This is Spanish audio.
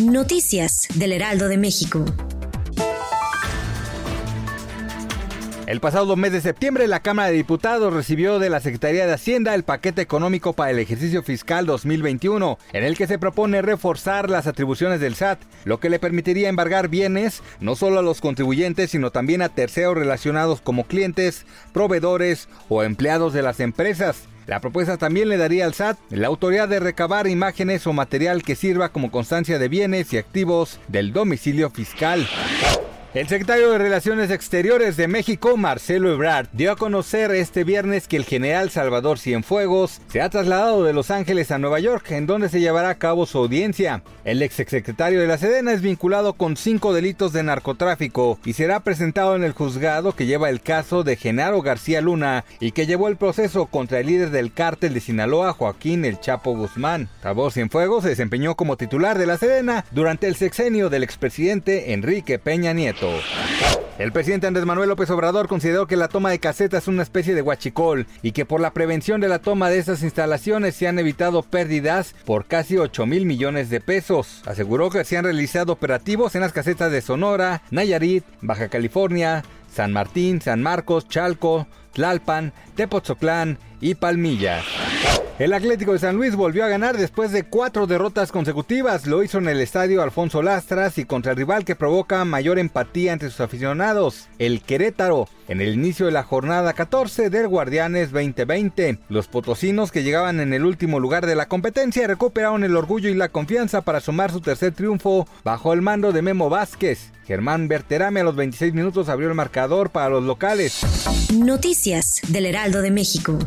Noticias del Heraldo de México. El pasado mes de septiembre, la Cámara de Diputados recibió de la Secretaría de Hacienda el paquete económico para el ejercicio fiscal 2021, en el que se propone reforzar las atribuciones del SAT, lo que le permitiría embargar bienes no solo a los contribuyentes, sino también a terceros relacionados como clientes, proveedores o empleados de las empresas. La propuesta también le daría al SAT la autoridad de recabar imágenes o material que sirva como constancia de bienes y activos del domicilio fiscal. El secretario de Relaciones Exteriores de México, Marcelo Ebrard, dio a conocer este viernes que el general Salvador Cienfuegos se ha trasladado de Los Ángeles a Nueva York, en donde se llevará a cabo su audiencia. El ex secretario de la Sedena es vinculado con cinco delitos de narcotráfico y será presentado en el juzgado que lleva el caso de Genaro García Luna y que llevó el proceso contra el líder del cártel de Sinaloa, Joaquín El Chapo Guzmán. Salvador Cienfuegos se desempeñó como titular de la Sedena durante el sexenio del expresidente Enrique Peña Nieto. El presidente Andrés Manuel López Obrador consideró que la toma de casetas es una especie de huachicol y que por la prevención de la toma de esas instalaciones se han evitado pérdidas por casi 8 mil millones de pesos. Aseguró que se han realizado operativos en las casetas de Sonora, Nayarit, Baja California, San Martín, San Marcos, Chalco, Tlalpan, Tepoztlán y Palmilla. El Atlético de San Luis volvió a ganar después de cuatro derrotas consecutivas. Lo hizo en el estadio Alfonso Lastras y contra el rival que provoca mayor empatía entre sus aficionados, el Querétaro, en el inicio de la jornada 14 del Guardianes 2020. Los potosinos que llegaban en el último lugar de la competencia recuperaron el orgullo y la confianza para sumar su tercer triunfo bajo el mando de Memo Vázquez. Germán Berterame a los 26 minutos abrió el marcador para los locales. Noticias del Heraldo de México.